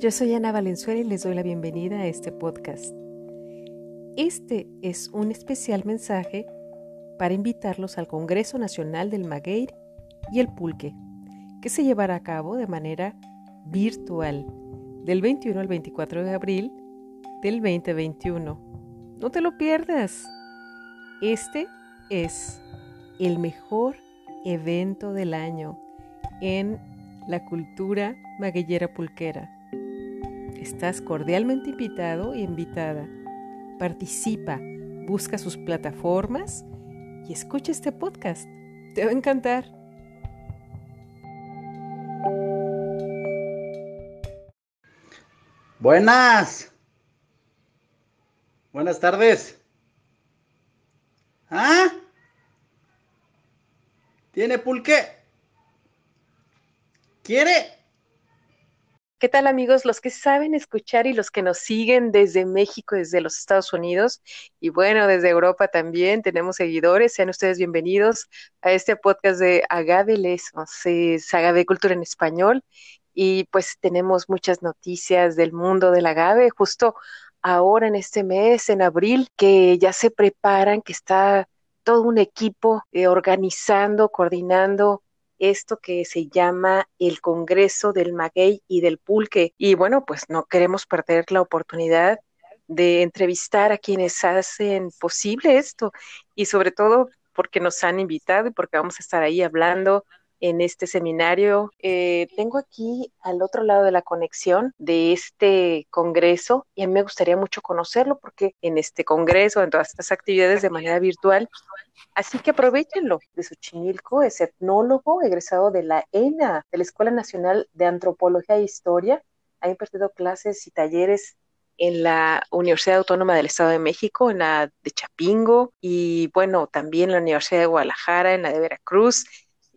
Yo soy Ana Valenzuela y les doy la bienvenida a este podcast. Este es un especial mensaje para invitarlos al Congreso Nacional del Maguey y el Pulque, que se llevará a cabo de manera virtual del 21 al 24 de abril del 2021. No te lo pierdas. Este es el mejor evento del año en la cultura magueyera pulquera. Estás cordialmente invitado y invitada. Participa, busca sus plataformas y escucha este podcast. Te va a encantar. Buenas. Buenas tardes. ¿Ah? ¿Tiene pulque? ¿Quiere? ¿Qué tal amigos? Los que saben escuchar y los que nos siguen desde México, desde los Estados Unidos y bueno, desde Europa también tenemos seguidores. Sean ustedes bienvenidos a este podcast de Agave Lesos, es Agave Cultura en Español y pues tenemos muchas noticias del mundo del agave justo ahora en este mes, en abril, que ya se preparan, que está todo un equipo eh, organizando, coordinando esto que se llama el Congreso del Maguey y del Pulque. Y bueno, pues no queremos perder la oportunidad de entrevistar a quienes hacen posible esto y sobre todo porque nos han invitado y porque vamos a estar ahí hablando en este seminario. Eh, tengo aquí al otro lado de la conexión de este congreso y a mí me gustaría mucho conocerlo porque en este congreso, en todas estas actividades de manera virtual, así que aprovechenlo. De Xochimilco es etnólogo egresado de la ENA, de la Escuela Nacional de Antropología e Historia. Ha impartido clases y talleres en la Universidad Autónoma del Estado de México, en la de Chapingo y bueno, también en la Universidad de Guadalajara, en la de Veracruz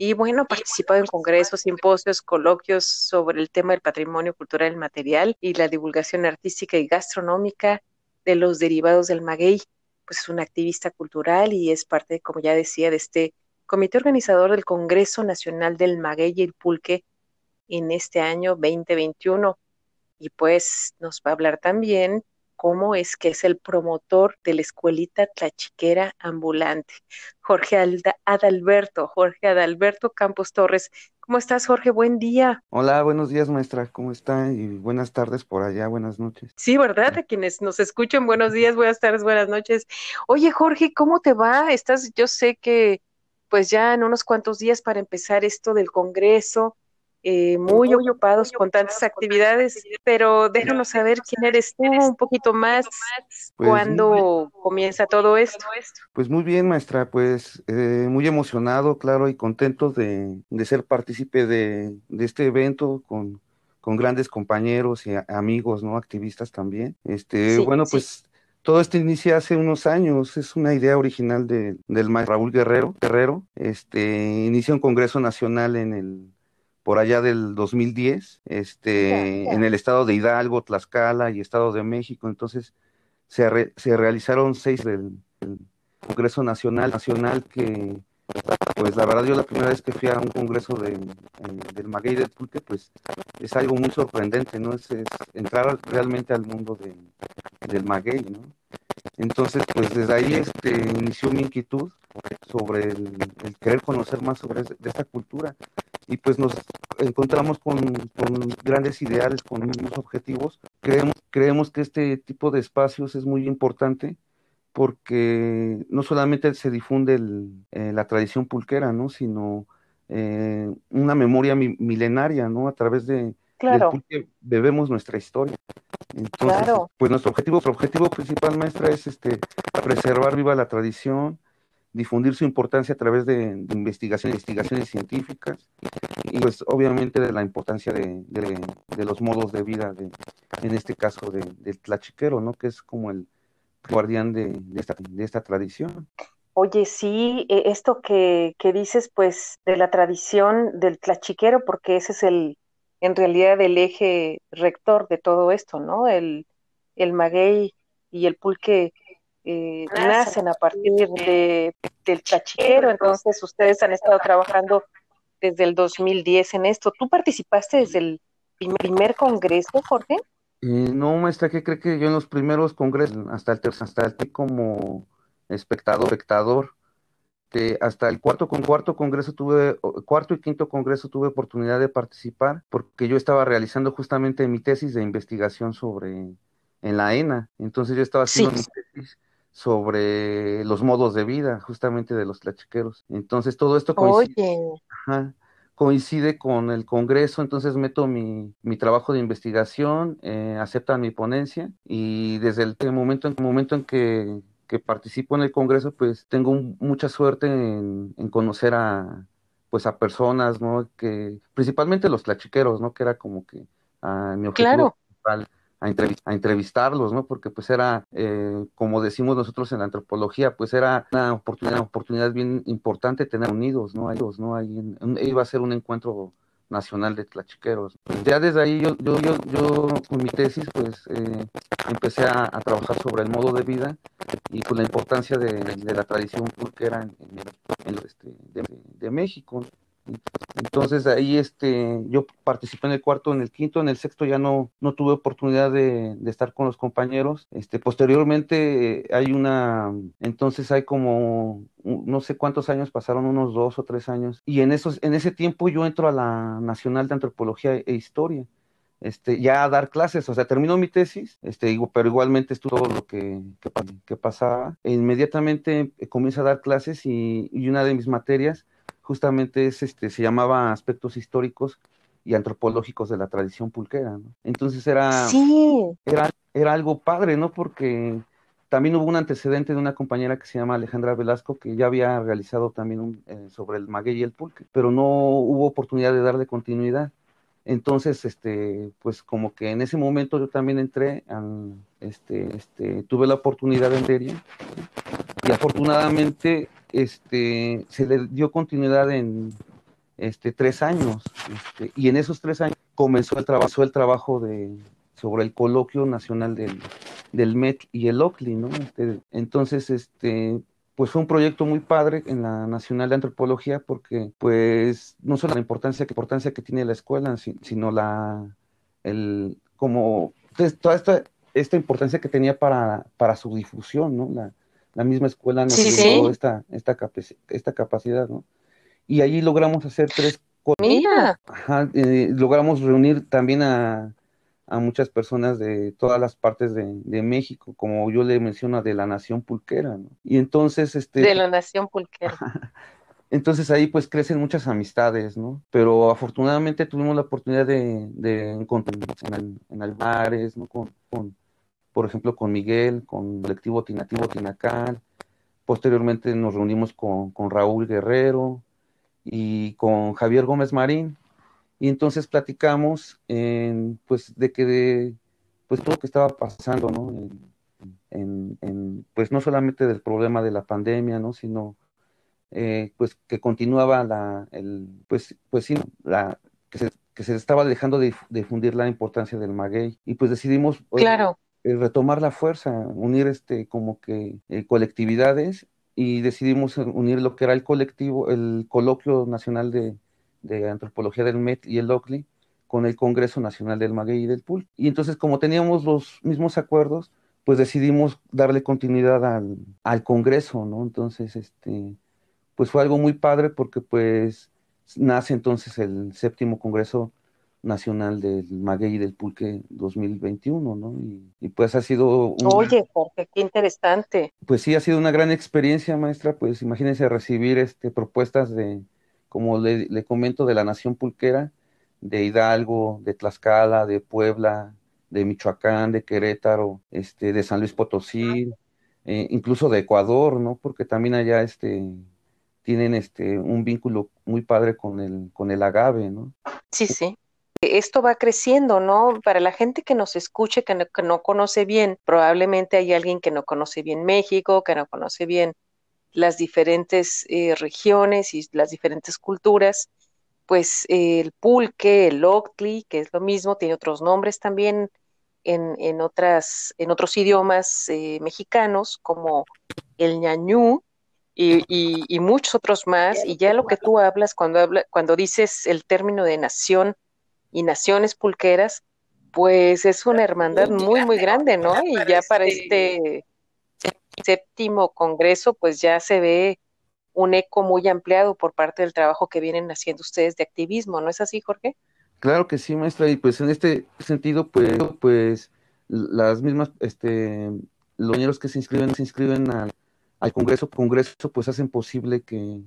y bueno, ha participado en congresos, simposios, coloquios sobre el tema del patrimonio cultural material y la divulgación artística y gastronómica de los derivados del maguey. Pues es un activista cultural y es parte, como ya decía, de este comité organizador del Congreso Nacional del Maguey y el Pulque en este año 2021. Y pues nos va a hablar también cómo es que es el promotor de la escuelita tlachiquera ambulante. Jorge Adalberto, Jorge Adalberto Campos Torres. ¿Cómo estás, Jorge? Buen día. Hola, buenos días, maestra. ¿Cómo está? Y buenas tardes por allá, buenas noches. Sí, ¿verdad? A quienes nos escuchan, buenos días, buenas tardes, buenas noches. Oye, Jorge, ¿cómo te va? Estás, yo sé que pues ya en unos cuantos días para empezar esto del Congreso, eh, muy, ocupados con tantas actividades, pero déjanos saber quién eres tú un poquito más pues, cuando comienza todo esto. Pues muy bien, maestra, pues eh, muy emocionado, claro, y contento de, ser partícipe de, este evento con, con grandes compañeros y amigos, ¿no? Activistas también. Este, bueno, pues todo esto inicia hace unos años, es una idea original de, del maestro Raúl Guerrero. Guerrero, este, inicia un congreso nacional en el por allá del 2010, este, en el estado de Hidalgo, Tlaxcala y Estado de México. Entonces se, se realizaron seis del, Congreso Nacional, Nacional que, pues la verdad yo la primera vez que fui a un congreso de, del maguey del pulque, pues es algo muy sorprendente, ¿no? Es, entrar realmente al mundo del maguey, ¿no? Entonces, pues desde ahí este, inició mi inquietud sobre el, querer conocer más sobre de esta cultura y pues nos encontramos con, grandes ideales, con mismos objetivos. Creemos, creemos que este tipo de espacios es muy importante porque no solamente se difunde eh, la tradición pulquera, ¿no? sino eh, una memoria milenaria, ¿no? A través de, claro. pulque bebemos nuestra historia. Entonces, pues nuestro objetivo, nuestro objetivo principal, maestra, es este preservar viva la tradición, difundir su importancia a través de, investigaciones, investigaciones científicas y pues obviamente de la importancia de, los modos de vida, de, en este caso del tlachiquero, ¿no? que es como el guardián de, esta, de esta tradición. Oye, sí, e, esto que, que dices, pues, de la tradición del tlachiquero, porque ese es el, en realidad, el eje rector de todo esto, ¿no? El, el maguey y el pulque eh, nacen a partir de, del chachiquero, entonces ustedes han estado trabajando desde el 2010 en esto. ¿Tú participaste desde el primer congreso, Jorge? Eh, no, maestra, ¿qué cree que yo en los primeros congresos, hasta el tercer, hasta el como espectador, espectador, hasta el cuarto con cuarto congreso tuve, cuarto y quinto congreso tuve oportunidad de participar, porque yo estaba realizando justamente mi tesis de investigación sobre en la ENA. Entonces yo estaba haciendo mi tesis sobre los modos de vida, justamente de los tlachiqueros. Entonces todo esto coincide, coincide con el Congreso, entonces meto mi, mi trabajo de investigación, eh, aceptan mi ponencia y desde el momento, en, el momento en que, que, participo en el Congreso, pues tengo mucha suerte en, en, conocer a pues a personas, ¿no? Que principalmente los tlachiqueros, ¿no? Que era como que a mi objetivo principal a, entrevistarlos, ¿no? Porque pues era, eh, como decimos nosotros en la antropología, pues era una oportunidad, oportunidad bien importante tener unidos, ¿no? Ellos, ¿no? Ahí iba a ser un encuentro nacional de tlachiqueros. Ya desde ahí yo, yo, yo, yo con mi tesis pues eh, empecé a, trabajar sobre el modo de vida y pues la importancia de, la tradición pulquera en, en, este, de, de México. Entonces ahí este, yo participé en el cuarto, en el quinto, en el sexto ya no, no tuve oportunidad de, estar con los compañeros. Este, posteriormente hay una, entonces hay como no sé cuántos años pasaron, unos dos o tres años, y en esos, en ese tiempo yo entro a la Nacional de Antropología e Historia. Este, ya a dar clases, o sea, terminó mi tesis, este, pero igualmente estuvo todo lo que, que, pasaba. E inmediatamente comienzo a dar clases y, y, una de mis materias justamente es, este, se llamaba Aspectos Históricos y Antropológicos de la Tradición Pulquera, ¿no? Entonces era, era, era algo padre, ¿no? Porque también hubo un antecedente de una compañera que se llama Alejandra Velasco, que ya había realizado también un, eh, sobre el maguey y el pulque, pero no hubo oportunidad de darle continuidad. Entonces, este, pues como que en ese momento yo también entré, este, este, tuve la oportunidad de entrar y afortunadamente este, se le dio continuidad en este, tres años. Este, y en esos tres años comenzó el, trabajo, el trabajo de, sobre el coloquio nacional del, del MET y el OCLI, ¿no? Este, entonces, este, pues fue un proyecto muy padre en la Nacional de Antropología porque, pues, no solo la importancia, que, importancia que tiene la escuela, sino la, el, como, toda esta, esta importancia que tenía para, para su difusión, ¿no? La, la misma escuela nos dio esta, esta, esta capacidad, ¿no? Y allí logramos hacer tres cosas. Mira. Ajá, eh, logramos reunir también a, muchas personas de todas las partes de, México, como yo le menciono, de la nación pulquera, ¿no? Y entonces, este... De la nación pulquera. Entonces ahí pues crecen muchas amistades, ¿no? Pero afortunadamente tuvimos la oportunidad de, de encontrarnos en, en albares, ¿no? con, por ejemplo, con Miguel, con el colectivo Tinativo Tinacal. Posteriormente nos reunimos con, Raúl Guerrero y con Javier Gómez Marín. Y entonces platicamos en, pues, de que de, pues todo lo que estaba pasando, ¿no? En, pues no solamente del problema de la pandemia, ¿no? Sino eh, pues que continuaba la, el, pues, pues sí, la, que se, que se estaba dejando de difundir la importancia del maguey. Y pues decidimos, claro. Eh, retomar la fuerza, unir este como que eh, colectividades y decidimos unir lo que era el colectivo, el coloquio nacional de, antropología del MET y el OCLI con el Congreso Nacional del Maguey y del PUL. Y entonces como teníamos los mismos acuerdos, pues decidimos darle continuidad al, al Congreso, ¿no? Entonces, este, pues fue algo muy padre porque pues nace entonces el séptimo Congreso Nacional del Maguey y del Pulque 2021, ¿no? Y, pues ha sido... Oye, Jorge, qué interesante. Pues sí, ha sido una gran experiencia, maestra, pues imagínense recibir este, propuestas de, como le, comento, de la Nación Pulquera, de Hidalgo, de Tlaxcala, de Puebla, de Michoacán, de Querétaro, este, de San Luis Potosí, eh, incluso de Ecuador, ¿no? Porque también allá este, tienen este, un vínculo muy padre con el, con el agave, ¿no? Sí, sí esto va creciendo, ¿no? Para la gente que nos escuche, que no, conoce bien, probablemente hay alguien que no conoce bien México, que no conoce bien las diferentes eh, regiones y las diferentes culturas, pues el pulque, el octli, que es lo mismo, tiene otros nombres también en, otras, en otros idiomas eh, mexicanos, como el ñañú y, y, muchos otros más. Y ya lo que tú hablas cuando, habla, cuando dices el término de nación, y naciones pulqueras, pues es una hermandad muy, muy grande, ¿no? Y ya para este séptimo congreso, pues ya se ve un eco muy ampliado por parte del trabajo que vienen haciendo ustedes de activismo, ¿no es así, Jorge? Claro que sí, maestra, y pues en este sentido, pues, pues las mismas, este, los que se inscriben, se inscriben al, al Congreso, Congreso, pues hacen posible que,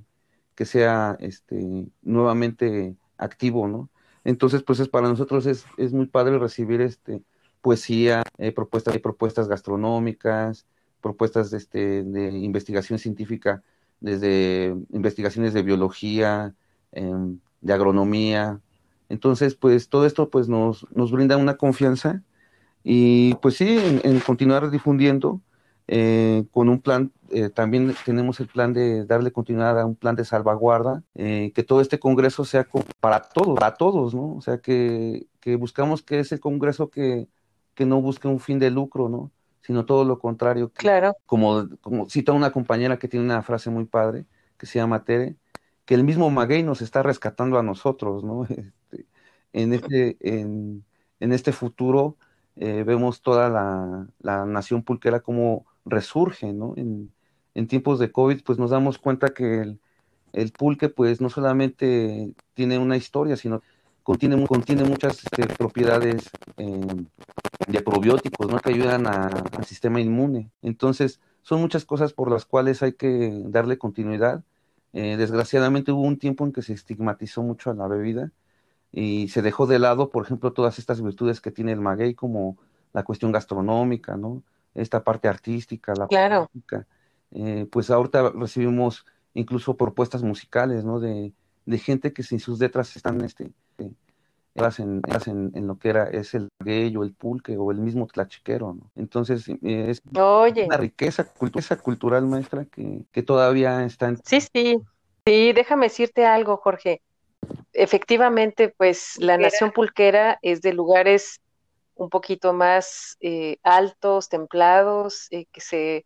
que sea este nuevamente activo, ¿no? Entonces, pues es para nosotros es, es muy padre recibir este poesía, eh, propuestas, propuestas gastronómicas, propuestas de, este, de investigación científica, desde investigaciones de biología, em, de agronomía. Entonces, pues todo esto pues nos, nos brinda una confianza y pues sí, en continuar difundiendo eh, con un plan, eh, también tenemos el plan de darle continuidad a un plan de salvaguarda, eh, que todo este Congreso sea para todos, para todos, ¿no? O sea, que, que buscamos que ese Congreso que, que no busque un fin de lucro, ¿no? Sino todo lo contrario. Claro. Como, como cita una compañera que tiene una frase muy padre, que se llama Tere, que el mismo Maguey nos está rescatando a nosotros, ¿no? Este, en, este, en, en este futuro vemos toda la, la nación pulquera como resurge, ¿no? En, tiempos de COVID, pues nos damos cuenta que el, pulque, pues no solamente tiene una historia, sino contiene, contiene muchas este, propiedades em, de probióticos, ¿no? Que ayudan al sistema inmune. Entonces, son muchas cosas por las cuales hay que darle continuidad. Eh, desgraciadamente hubo un tiempo en que se estigmatizó mucho a la bebida y se dejó de lado, por ejemplo, todas estas virtudes que tiene el maguey, como la cuestión gastronómica, ¿no? Esta parte artística, la claro. Eh, pues ahorita recibimos incluso propuestas musicales, ¿no? De, de gente que sin sus letras están este, eh, en, en, lo que era es el gay o el pulque o el mismo tlachiquero, ¿no? Entonces eh, es una riqueza, riqueza cultural maestra que, que todavía está en... Sí, sí, sí, déjame decirte algo, Jorge. Efectivamente, pues la nación pulquera es de lugares un poquito más eh, altos, templados, eh, que se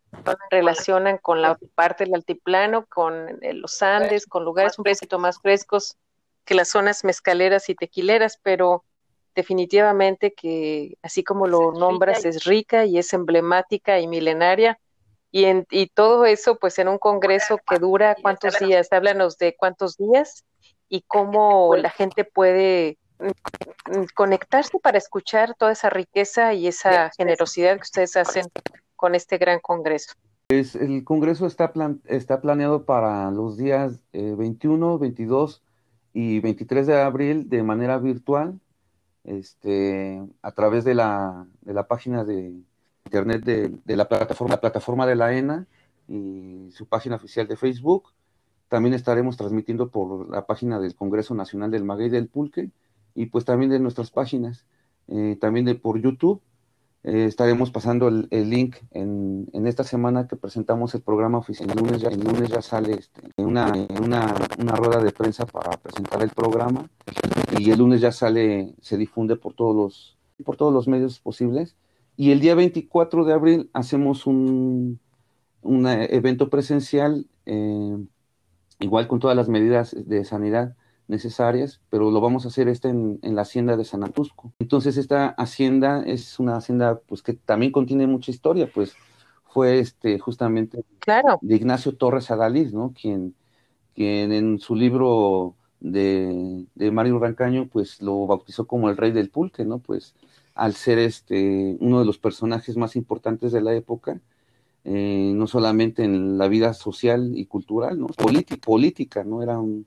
relacionan con la parte del altiplano, con eh, los Andes, con lugares un poquito más frescos que las zonas mezcaleras y tequileras, pero definitivamente que así como lo nombras es rica y es emblemática y milenaria. Y, en, y todo eso pues en un congreso que dura cuántos días, háblanos de cuántos días y cómo la gente puede conectarse para escuchar toda esa riqueza y esa generosidad que ustedes hacen con este gran congreso. Pues el congreso está, está planeado para los días 21, eh, 22 y 23 de abril de manera virtual, este, a través de la, de la página de internet de, la plataforma, la plataforma de la ENA y su página oficial de Facebook. También estaremos transmitiendo por la página del Congreso Nacional del Maguey del Pulque y pues también de nuestras páginas, eh, también de por YouTube. Eh, estaremos pasando el, link en, en, esta semana que presentamos el programa oficial. El lunes ya, el lunes ya sale este, una, una, una, rueda de prensa para presentar el programa y el lunes ya sale, se difunde por todos los, por todos los medios posibles. Y el día 24 de abril hacemos un, un evento presencial, eh, igual con todas las medidas de sanidad necesarias, pero lo vamos a hacer este en, la hacienda de San Atusco. Entonces esta hacienda es una hacienda pues que también contiene mucha historia, pues fue este justamente claro. de Ignacio Torres Adalid, ¿no? Quien, quien en su libro de, de, Mario Rancaño pues lo bautizó como el rey del pulque, ¿no? Pues al ser este uno de los personajes más importantes de la época, eh, no solamente en la vida social y cultural, ¿no? política, ¿no? Era un,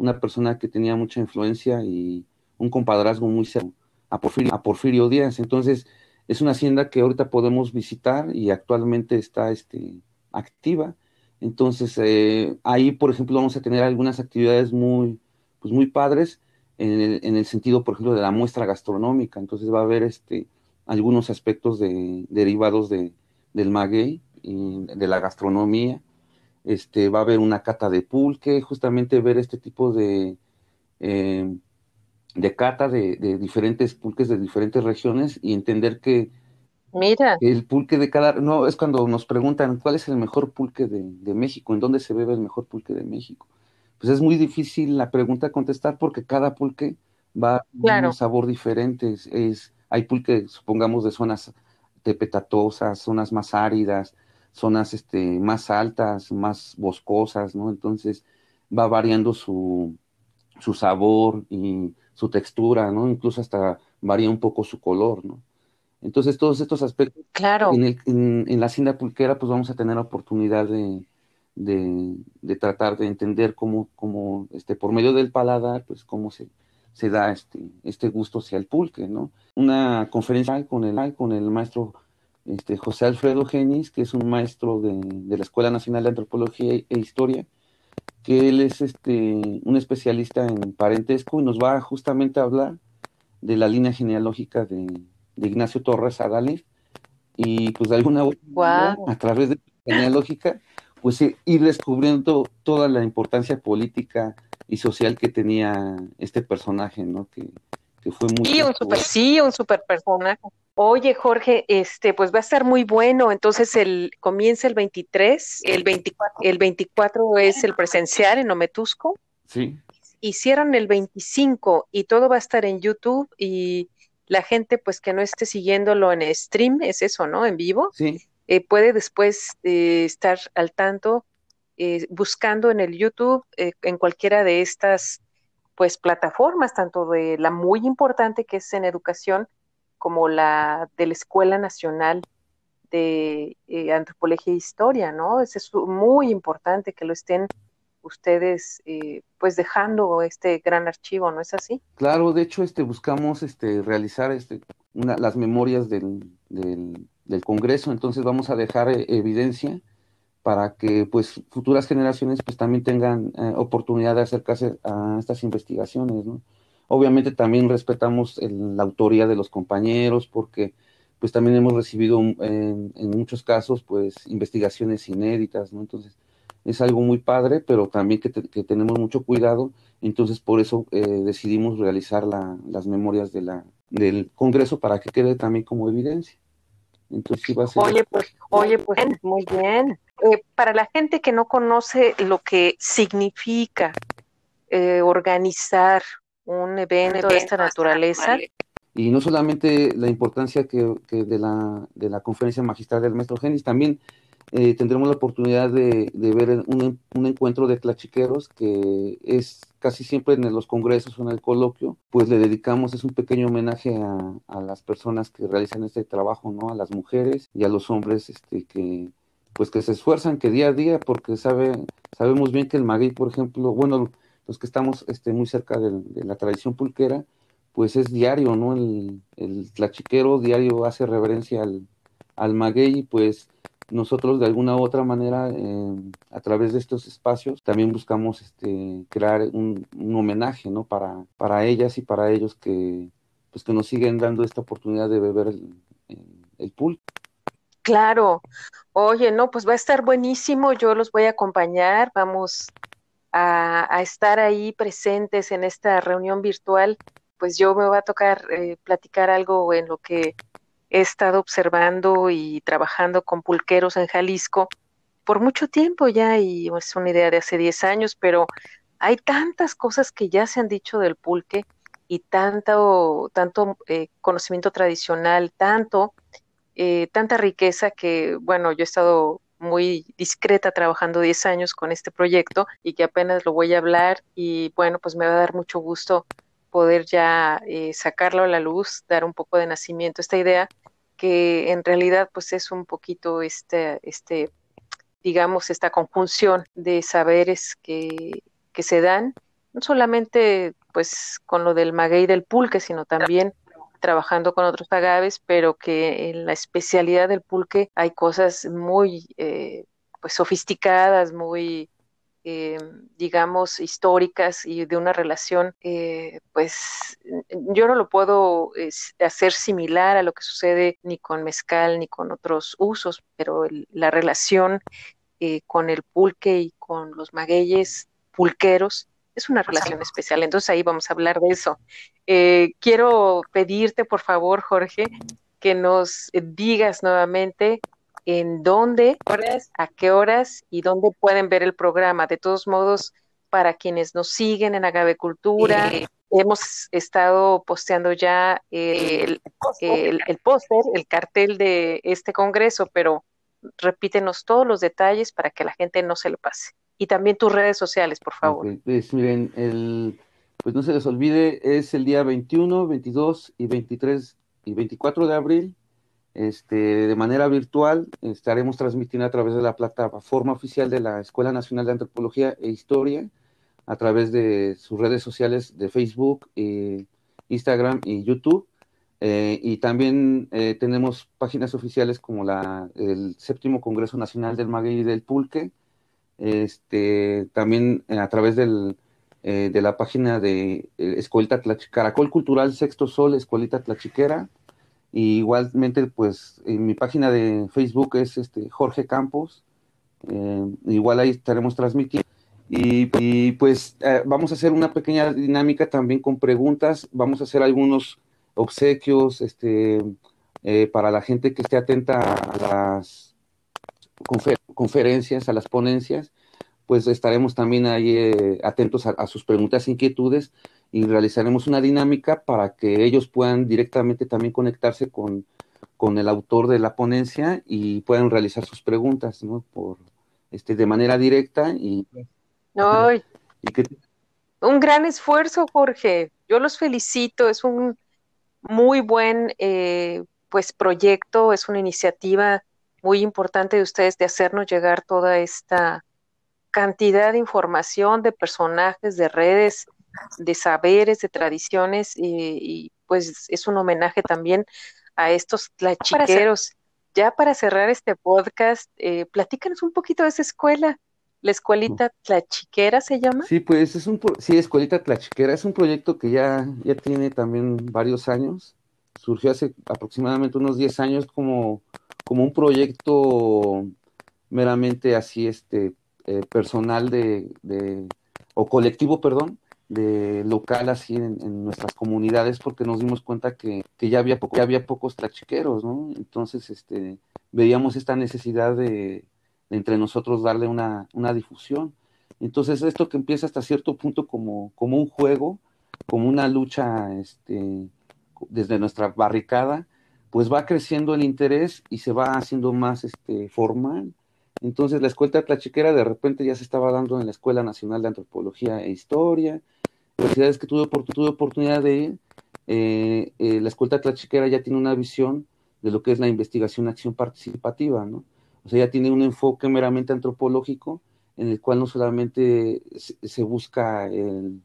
una persona que tenía mucha influencia y un compadrazgo muy cercano a Porfirio, Díaz. Entonces, es una hacienda que ahorita podemos visitar y actualmente está este, activa. Entonces, eh, ahí, por ejemplo, vamos a tener algunas actividades muy, pues muy padres en el, en el, sentido, por ejemplo, de la muestra gastronómica. Entonces, va a haber este, algunos aspectos de, derivados de, del maguey y de la gastronomía este, va a haber una cata de pulque, justamente ver este tipo de, eh, de cata de, diferentes pulques de diferentes regiones y entender que Mira. el pulque de cada, no, es cuando nos preguntan cuál es el mejor pulque de, de, México, en dónde se bebe el mejor pulque de México. Pues es muy difícil la pregunta contestar porque cada pulque va claro. un sabor diferente. Es, hay pulque, supongamos, de zonas tepetatosas, zonas más áridas, zonas este, más altas, más boscosas, ¿no? Entonces va variando su, su sabor y su textura, ¿no? Incluso hasta varía un poco su color, ¿no? Entonces, todos estos aspectos, claro. en, en, la hacienda pulquera, pues vamos a tener la oportunidad de, de, tratar de entender cómo, cómo este, por medio del paladar, pues cómo se, se da este, este gusto hacia el pulque, ¿no? Una conferencia con el, con el maestro este, José Alfredo Genis, que es un maestro de, de, la Escuela Nacional de Antropología e Historia, que él es este, un especialista en parentesco y nos va justamente a hablar de la línea genealógica de, de Ignacio Torres Adalid y pues de alguna manera, a través de la genealógica, pues ir descubriendo toda la importancia política y social que tenía este personaje, ¿no? Que, que fue muy... Sí, un super, sí, un super personaje. Oye, Jorge, este, pues va a estar muy bueno. Entonces, el comienza el 23, el 24, el 24 es el presencial en Ometusco. Sí. Y cierran el 25 y todo va a estar en YouTube y la gente, pues que no esté siguiéndolo en stream, es eso, ¿no? En vivo. Sí. Eh, puede después eh, estar al tanto eh, buscando en el YouTube, en cualquiera de estas pues plataformas, tanto de la muy importante que es en educación, como la de la Escuela Nacional de Antropología e Historia, ¿no? Es, muy importante que lo estén ustedes pues dejando este gran archivo, ¿no es así? Claro, de hecho este buscamos este realizar este las memorias del, del Congreso, entonces vamos a dejar eh, evidencia para que pues futuras generaciones pues también tengan eh, oportunidad de acercarse a estas investigaciones, ¿no? Obviamente también respetamos la autoría de los compañeros porque pues también hemos recibido en, muchos casos pues investigaciones inéditas, ¿no? Entonces es algo muy padre, pero también que, tenemos mucho cuidado, entonces por eso eh, decidimos realizar las memorias de la, del Congreso para que quede también como evidencia. Entonces Oye, pues, oye, pues muy bien. Eh, para la gente que no conoce lo que significa eh, organizar un evento de esta naturaleza. Y no solamente la importancia que, que de, la, de la conferencia magistral del maestro Genis, también eh, tendremos la oportunidad de, ver un, encuentro de clachiqueros que es casi siempre en los congresos o en el coloquio, pues le dedicamos, es un pequeño homenaje a, las personas que realizan este trabajo, ¿no? A las mujeres y a los hombres este, que, pues que se esfuerzan que día a día, porque sabe, sabemos bien que el maguey, por ejemplo, bueno, los que estamos este, muy cerca de, la tradición pulquera, pues es diario, ¿no? El, el tlachiquero diario hace reverencia al, al maguey, pues nosotros de alguna u otra manera, eh, a través de estos espacios, también buscamos este, crear un, homenaje ¿no? para, para ellas y para ellos que, pues, que nos siguen dando esta oportunidad de beber el, el, pool. Claro. Oye, no, pues va a estar buenísimo. Yo los voy a acompañar. Vamos a, estar ahí presentes en esta reunión virtual. Pues yo me va a tocar eh, platicar algo en lo que he estado observando y trabajando con pulqueros en Jalisco por mucho tiempo ya, y es una idea de hace 10 años, pero hay tantas cosas que ya se han dicho del pulque y tanto, tanto eh, conocimiento tradicional, tanto, eh, tanta riqueza que, bueno, yo he estado muy discreta trabajando 10 años con este proyecto y que apenas lo voy a hablar y bueno, pues me va a dar mucho gusto poder ya eh, sacarlo a la luz, dar un poco de nacimiento a esta idea que en realidad pues es un poquito este, este digamos, esta conjunción de saberes que, que se dan, no solamente pues con lo del maguey del pulque, sino también trabajando con otros agaves, pero que en la especialidad del pulque hay cosas muy eh, pues sofisticadas, muy eh, digamos, históricas y de una relación, eh, pues yo no lo puedo hacer similar a lo que sucede ni con mezcal ni con otros usos, pero la relación eh, con el pulque y con los magueyes pulqueros es una relación especial. Entonces ahí vamos a hablar de eso. quiero pedirte, por favor, Jorge, que nos digas nuevamente en dónde, a qué horas y dónde pueden ver el programa. De todos modos, para quienes nos siguen en Agavecultura, hemos estado posteando ya el, el, el póster, el cartel de este congreso, pero repítenos todos los detalles para que la gente no se lo pase. Y también tus redes sociales, por favor. pues miren, el, pues no se les olvide, es el día 21, 22 y 23 y 24 de abril. Este, de manera virtual estaremos transmitiendo a través de la plataforma oficial de la Escuela Nacional de Antropología e Historia, a través de sus redes sociales de Facebook, eh, Instagram y YouTube. Eh, y también eh, tenemos páginas oficiales como la, el séptimo Congreso Nacional del Maguey y del Pulque, este, también a través del, de la página de Escuelita Caracol Cultural Sexto Sol, Escuelita Tlachiquera, y igualmente, pues, en mi página de Facebook es este Jorge Campos, igual ahí estaremos transmitiendo. Y, pues vamos a hacer una pequeña dinámica también con preguntas, vamos a hacer algunos obsequios, este, eh, para la gente que esté atenta a las conferencias, a las ponencias, pues estaremos también ahí eh, atentos a, sus preguntas e inquietudes y realizaremos una dinámica para que ellos puedan directamente también conectarse con, con el autor de la ponencia y puedan realizar sus preguntas, ¿no? Por, este, de manera directa y, y que... Un gran esfuerzo, Jorge. Yo los felicito. Es un muy buen eh, pues proyecto, es una iniciativa muy importante de ustedes de hacernos llegar toda esta cantidad de información, de personajes, de redes, de saberes, de tradiciones, y, pues es un homenaje también a estos tlachiqueros. Ya para cerrar este podcast, eh, platícanos un poquito de esa escuela. ¿La escuelita Tlachiquera se llama? Sí, pues es un, sí, escuelita Tlachiquera, es un proyecto que ya, ya tiene también varios años, surgió hace aproximadamente unos 10 años como, como un proyecto meramente así, este, eh, personal de, de, o colectivo, perdón, de local así en, nuestras comunidades porque nos dimos cuenta que, que ya había poco, ya había pocos tlachiqueros, ¿no? Entonces, este, veíamos esta necesidad de, entre nosotros darle una, una difusión. Entonces esto que empieza hasta cierto punto como, como un juego, como una lucha este, desde nuestra barricada, pues va creciendo el interés y se va haciendo más este, formal. Entonces la escuela tlachiquera de repente ya se estaba dando en la Escuela Nacional de Antropología e Historia, universidades que tuve, tuve oportunidad de ir, eh, eh, la escuela tlachiquera ya tiene una visión de lo que es la investigación acción participativa, ¿no? O sea, ya tiene un enfoque meramente antropológico en el cual no solamente se, busca el,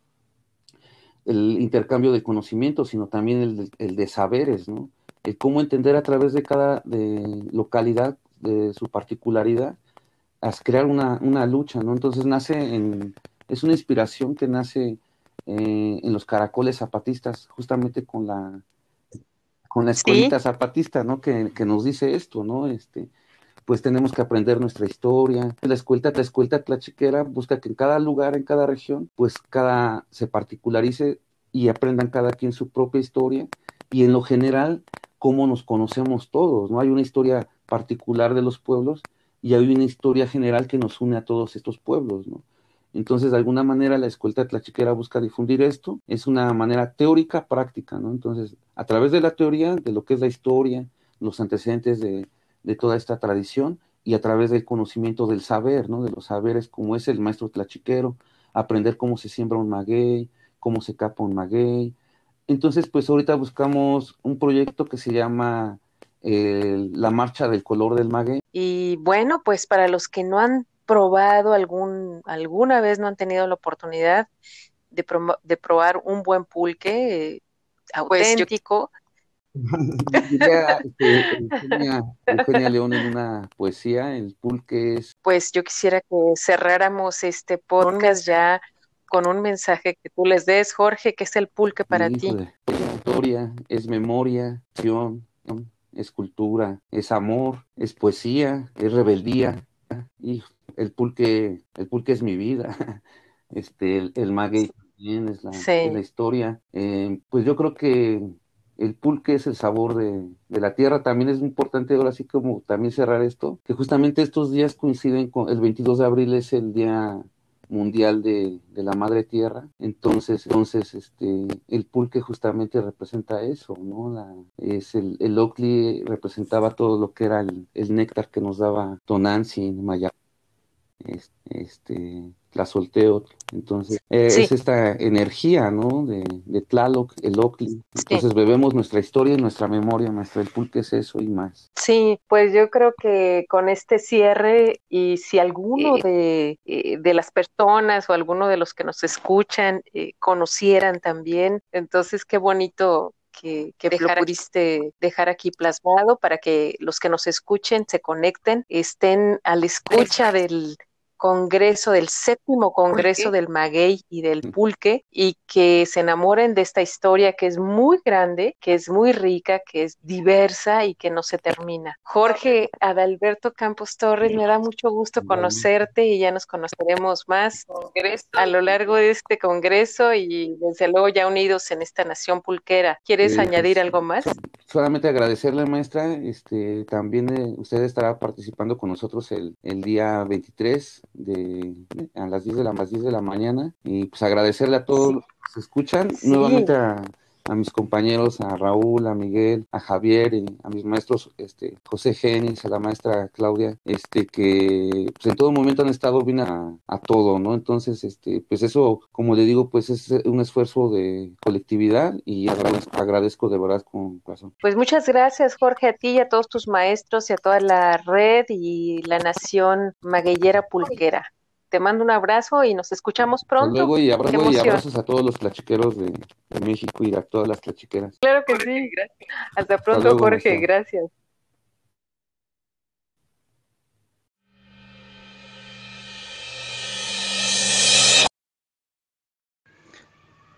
intercambio de conocimiento, sino también el, de saberes, ¿no? El cómo entender a través de cada localidad, de su particularidad, a crear una, lucha, ¿no? Entonces nace en, es una inspiración que nace eh, en los caracoles zapatistas, justamente con la, con la escuelita zapatista, ¿no? Que, que, nos dice esto, ¿no? Este, pues tenemos que aprender nuestra historia. La escuela, la escuela tlachiquera busca que en cada lugar, en cada región, pues cada se particularice y aprendan cada quien su propia historia y en lo general cómo nos conocemos todos, ¿no? Hay una historia particular de los pueblos y hay una historia general que nos une a todos estos pueblos, ¿no? Entonces, de alguna manera, la escuela tlachiquera busca difundir esto. Es una manera teórica, práctica, ¿no? Entonces, a través de la teoría, de lo que es la historia, los antecedentes de, toda esta tradición y a través del conocimiento del saber, ¿no? De los saberes como es el maestro tlachiquero, aprender cómo se siembra un maguey, cómo se capa un maguey. Entonces, pues ahorita buscamos un proyecto que se llama eh, La Marcha del Color del Maguey. Y bueno, pues para los que no han probado algún, alguna vez no han tenido la oportunidad de, de probar un buen pulque eh, pues auténtico, Diría este, Eugenia, León en una poesía, el pulque es... Pues yo quisiera que cerráramos este podcast ya con un mensaje que tú les des, Jorge, que es el pulque para ti. Es historia, es memoria, acción, es cultura, es amor, es poesía, es rebeldía. Y el pulque, el pulque es mi vida. Este, el, el maguey también es la, historia. Eh, pues yo creo que el pulque es el sabor de, la tierra. También es importante ahora sí como también cerrar esto, que justamente estos días coinciden con el 22 de abril es el día mundial de, la madre tierra. Entonces, entonces este, el pulque justamente representa eso, ¿no? La, es el, el Oakley representaba todo lo que era el, néctar que nos daba Tonantzin, Maya, este, la solteo. Entonces, eh, es esta energía, ¿no? De, de Tlaloc, el Ocli. Entonces, bebemos nuestra historia y nuestra memoria, nuestra el pulque es eso y más. Sí, pues yo creo que con este cierre, y si alguno de, eh, de las personas o alguno de los que nos escuchan eh, conocieran también, entonces qué bonito que, que lo pudiste dejar aquí plasmado para que los que nos escuchen se conecten, estén a la escucha del, congreso, del séptimo congreso del maguey y del mm. pulque, y que se enamoren de esta historia que es muy grande, que es muy rica, que es diversa y que no se termina. Jorge Adalberto Campos Torres, me da mucho gusto conocerte y ya nos conoceremos más a lo largo de este congreso y desde luego ya unidos en esta nación pulquera. ¿Quieres añadir algo más? Solamente agradecerle, maestra, este, también eh, usted estará participando con nosotros el, el día 23 de a las 10 de la, las 10 de la mañana y pues agradecerle a todos los que se escuchan, nuevamente a, mis compañeros, a Raúl, a Miguel, a Javier, y a mis maestros, este, José Genis, a la maestra Claudia, este, que pues, en todo momento han estado bien a, todo, ¿no? Entonces, este, pues eso, como le digo, pues es un esfuerzo de colectividad y agradezco, agradezco de verdad con corazón. Pues muchas gracias, Jorge, a ti y a todos tus maestros y a toda la red y la nación magueyera pulquera te mando un abrazo y nos escuchamos pronto. luego y, abrazos a todos los tlachiqueros de, México y a todas las tlachiqueras. Claro que sí, gracias. Hasta pronto, Jorge, gracias.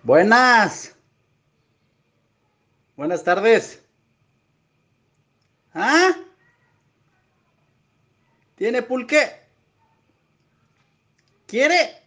Buenas. Buenas tardes. ¿Ah? ¿Tiene pulque? ¿Quiere?